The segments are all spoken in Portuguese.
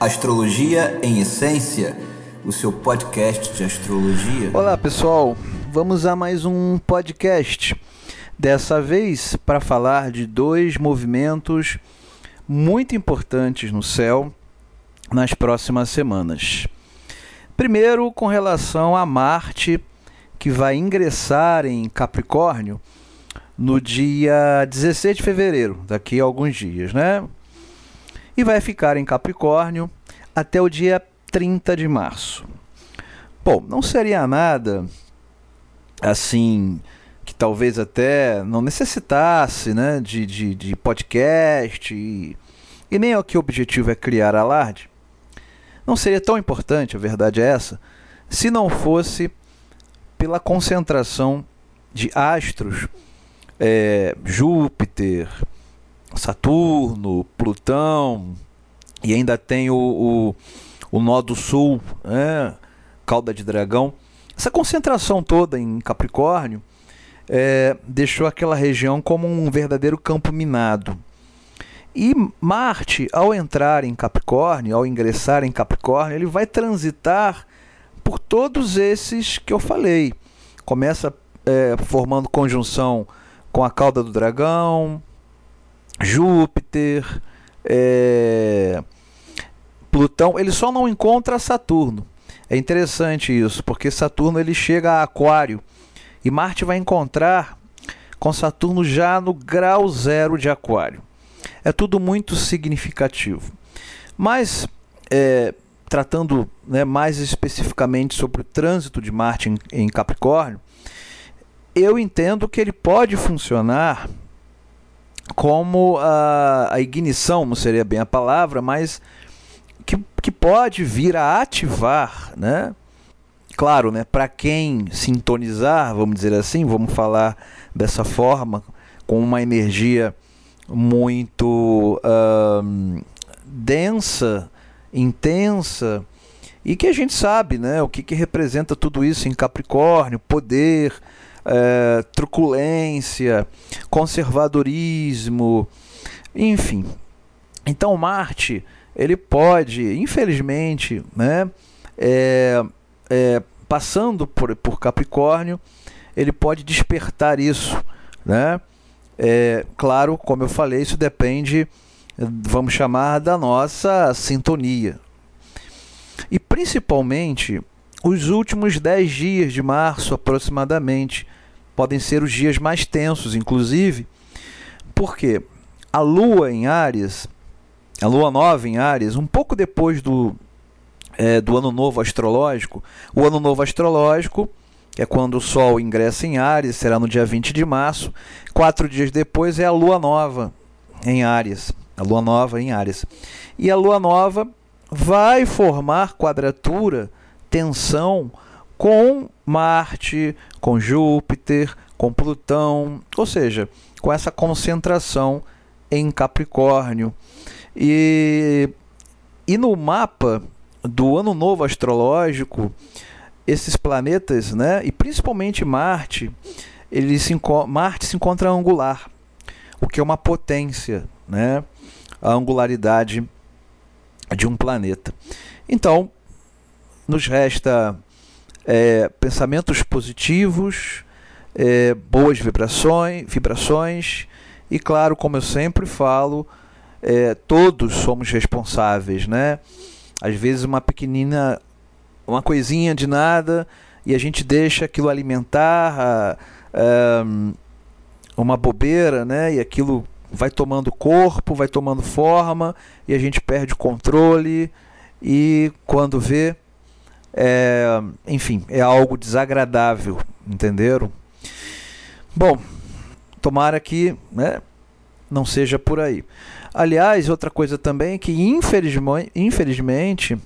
Astrologia em Essência, o seu podcast de astrologia. Olá pessoal, vamos a mais um podcast. Dessa vez para falar de dois movimentos muito importantes no céu nas próximas semanas. Primeiro, com relação a Marte, que vai ingressar em Capricórnio no dia 16 de fevereiro, daqui a alguns dias, né? e vai ficar em Capricórnio até o dia 30 de março. Bom, não seria nada assim que talvez até não necessitasse né, de, de, de podcast e, e nem o que o objetivo é criar alarde. Não seria tão importante, a verdade é essa, se não fosse pela concentração de astros, é, Júpiter, Saturno, Plutão, e ainda tem o, o, o nó do sul, né? cauda de dragão. Essa concentração toda em Capricórnio é, deixou aquela região como um verdadeiro campo minado. E Marte, ao entrar em Capricórnio, ao ingressar em Capricórnio, ele vai transitar por todos esses que eu falei. Começa é, formando conjunção com a cauda do dragão, Júpiter, é, Plutão, ele só não encontra Saturno. É interessante isso, porque Saturno ele chega a Aquário e Marte vai encontrar com Saturno já no grau zero de Aquário. É tudo muito significativo. Mas, é, tratando né, mais especificamente sobre o trânsito de Marte em, em Capricórnio, eu entendo que ele pode funcionar como a, a ignição, não seria bem a palavra, mas que, que pode vir a ativar, né? Claro, né, para quem sintonizar, vamos dizer assim, vamos falar dessa forma, com uma energia muito uh, densa, intensa, e que a gente sabe né, o que, que representa tudo isso em Capricórnio, poder, é, truculência, conservadorismo, enfim. Então Marte ele pode, infelizmente, né, é, é, passando por, por Capricórnio, ele pode despertar isso, né? É, claro, como eu falei, isso depende, vamos chamar, da nossa sintonia. E principalmente os últimos 10 dias de março, aproximadamente, podem ser os dias mais tensos, inclusive, porque a Lua em Áries, a Lua nova em Áries, um pouco depois do, é, do Ano Novo Astrológico, o Ano Novo Astrológico, é quando o Sol ingressa em Áries, será no dia 20 de março, quatro dias depois é a Lua Nova em Áries, a Lua Nova em Áries. E a Lua Nova vai formar quadratura tensão com Marte, com Júpiter, com Plutão, ou seja, com essa concentração em Capricórnio. E, e no mapa do ano novo astrológico, esses planetas, né, e principalmente Marte, ele se, Marte se encontra angular, o que é uma potência, né, a angularidade de um planeta. Então, nos resta é, pensamentos positivos, é, boas vibrações, vibrações e, claro, como eu sempre falo, é, todos somos responsáveis, né? Às vezes uma pequenina, uma coisinha de nada e a gente deixa aquilo alimentar a, a, uma bobeira, né? E aquilo vai tomando corpo, vai tomando forma e a gente perde o controle e quando vê é, enfim, é algo desagradável, entenderam? Bom, tomara que né, não seja por aí. Aliás, outra coisa também é que, infelizmente, infelizmente,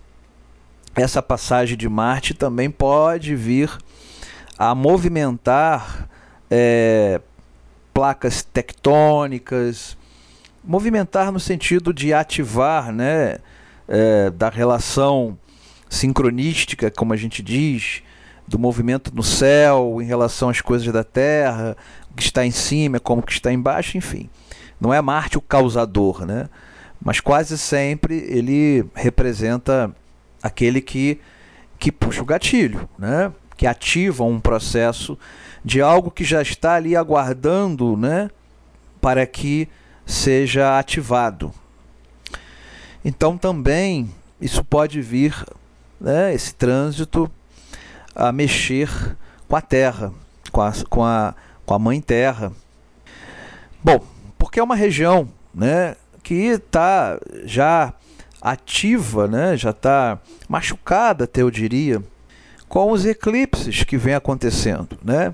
essa passagem de Marte também pode vir a movimentar é, placas tectônicas, movimentar no sentido de ativar né, é, da relação sincronística, como a gente diz, do movimento no céu em relação às coisas da Terra, o que está em cima, como que está embaixo, enfim. Não é Marte o causador, né? mas quase sempre ele representa aquele que, que puxa o gatilho, né? que ativa um processo de algo que já está ali aguardando né? para que seja ativado. Então também isso pode vir, né, esse trânsito, a mexer com a terra, com a, com a, com a mãe terra. Bom, porque é uma região né, que está já ativa, né, já está machucada, até eu diria, com os eclipses que vem acontecendo né,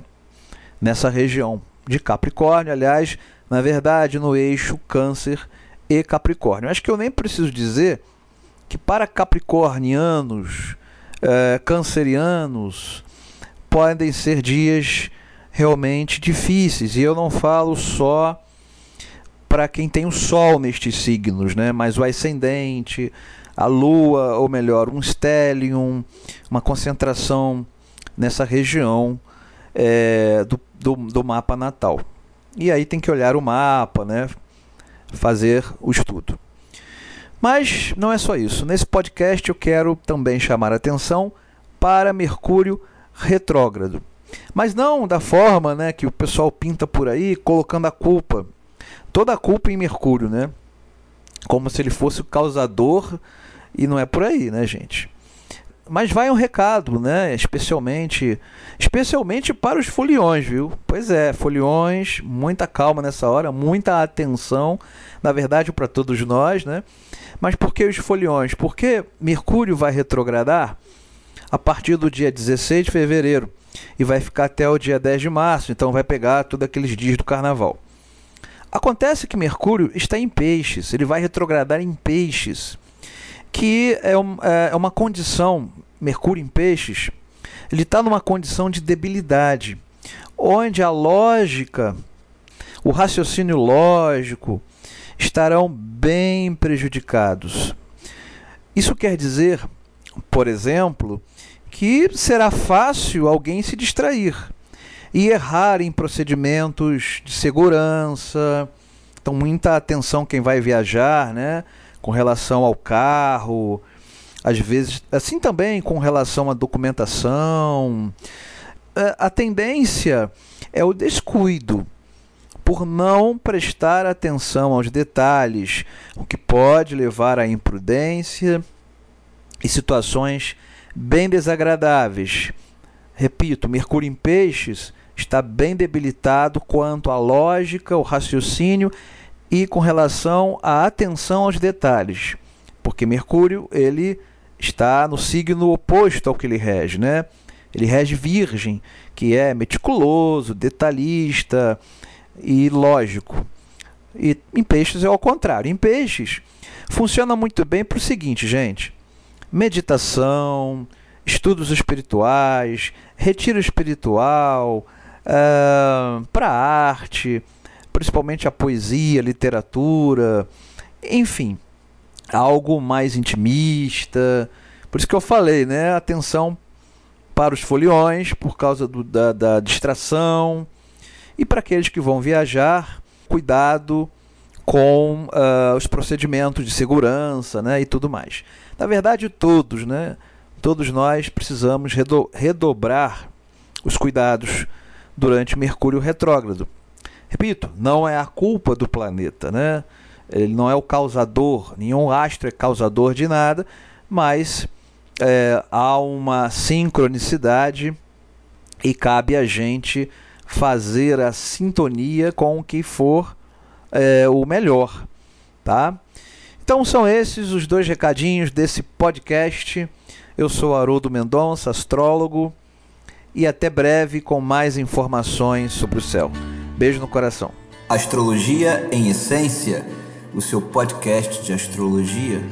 nessa região de Capricórnio, aliás, na verdade, no eixo Câncer e Capricórnio. Acho que eu nem preciso dizer que para capricornianos, é, cancerianos, podem ser dias realmente difíceis. E eu não falo só para quem tem o Sol nestes signos, né? mas o ascendente, a Lua, ou melhor, um stellium, uma concentração nessa região é, do, do, do mapa natal. E aí tem que olhar o mapa, né? fazer o estudo. Mas não é só isso. Nesse podcast eu quero também chamar a atenção para Mercúrio retrógrado. Mas não da forma né, que o pessoal pinta por aí, colocando a culpa, toda a culpa em Mercúrio, né? Como se ele fosse o causador, e não é por aí, né, gente? Mas vai um recado, né? Especialmente, especialmente para os foliões, viu? Pois é, foliões, muita calma nessa hora, muita atenção, na verdade para todos nós, né? Mas por que os foliões? Porque Mercúrio vai retrogradar a partir do dia 16 de fevereiro e vai ficar até o dia 10 de março, então vai pegar todos aqueles dias do carnaval. Acontece que Mercúrio está em peixes, ele vai retrogradar em peixes que é, um, é, é uma condição, Mercúrio em peixes, ele está numa condição de debilidade, onde a lógica, o raciocínio lógico, estarão bem prejudicados. Isso quer dizer, por exemplo, que será fácil alguém se distrair e errar em procedimentos de segurança. Então, muita atenção quem vai viajar, né? com relação ao carro, às vezes, assim também com relação à documentação. É, a tendência é o descuido por não prestar atenção aos detalhes, o que pode levar à imprudência e situações bem desagradáveis. Repito, Mercúrio em Peixes está bem debilitado quanto à lógica, o raciocínio e com relação à atenção aos detalhes, porque Mercúrio ele está no signo oposto ao que ele rege, né? Ele rege Virgem, que é meticuloso, detalhista e lógico. E em Peixes é ao contrário. Em Peixes funciona muito bem para o seguinte, gente: meditação, estudos espirituais, retiro espiritual, uh, ah, para arte principalmente a poesia, literatura, enfim, algo mais intimista. Por isso que eu falei, né? Atenção para os foliões, por causa do, da, da distração. E para aqueles que vão viajar, cuidado com uh, os procedimentos de segurança né, e tudo mais. Na verdade, todos, né, todos nós precisamos redo redobrar os cuidados durante Mercúrio retrógrado. Repito, não é a culpa do planeta, né? Ele não é o causador, nenhum astro é causador de nada, mas é, há uma sincronicidade e cabe a gente fazer a sintonia com o que for é, o melhor, tá? Então são esses os dois recadinhos desse podcast. Eu sou Haroldo Mendonça, astrólogo, e até breve com mais informações sobre o céu. Beijo no coração. Astrologia em Essência, o seu podcast de astrologia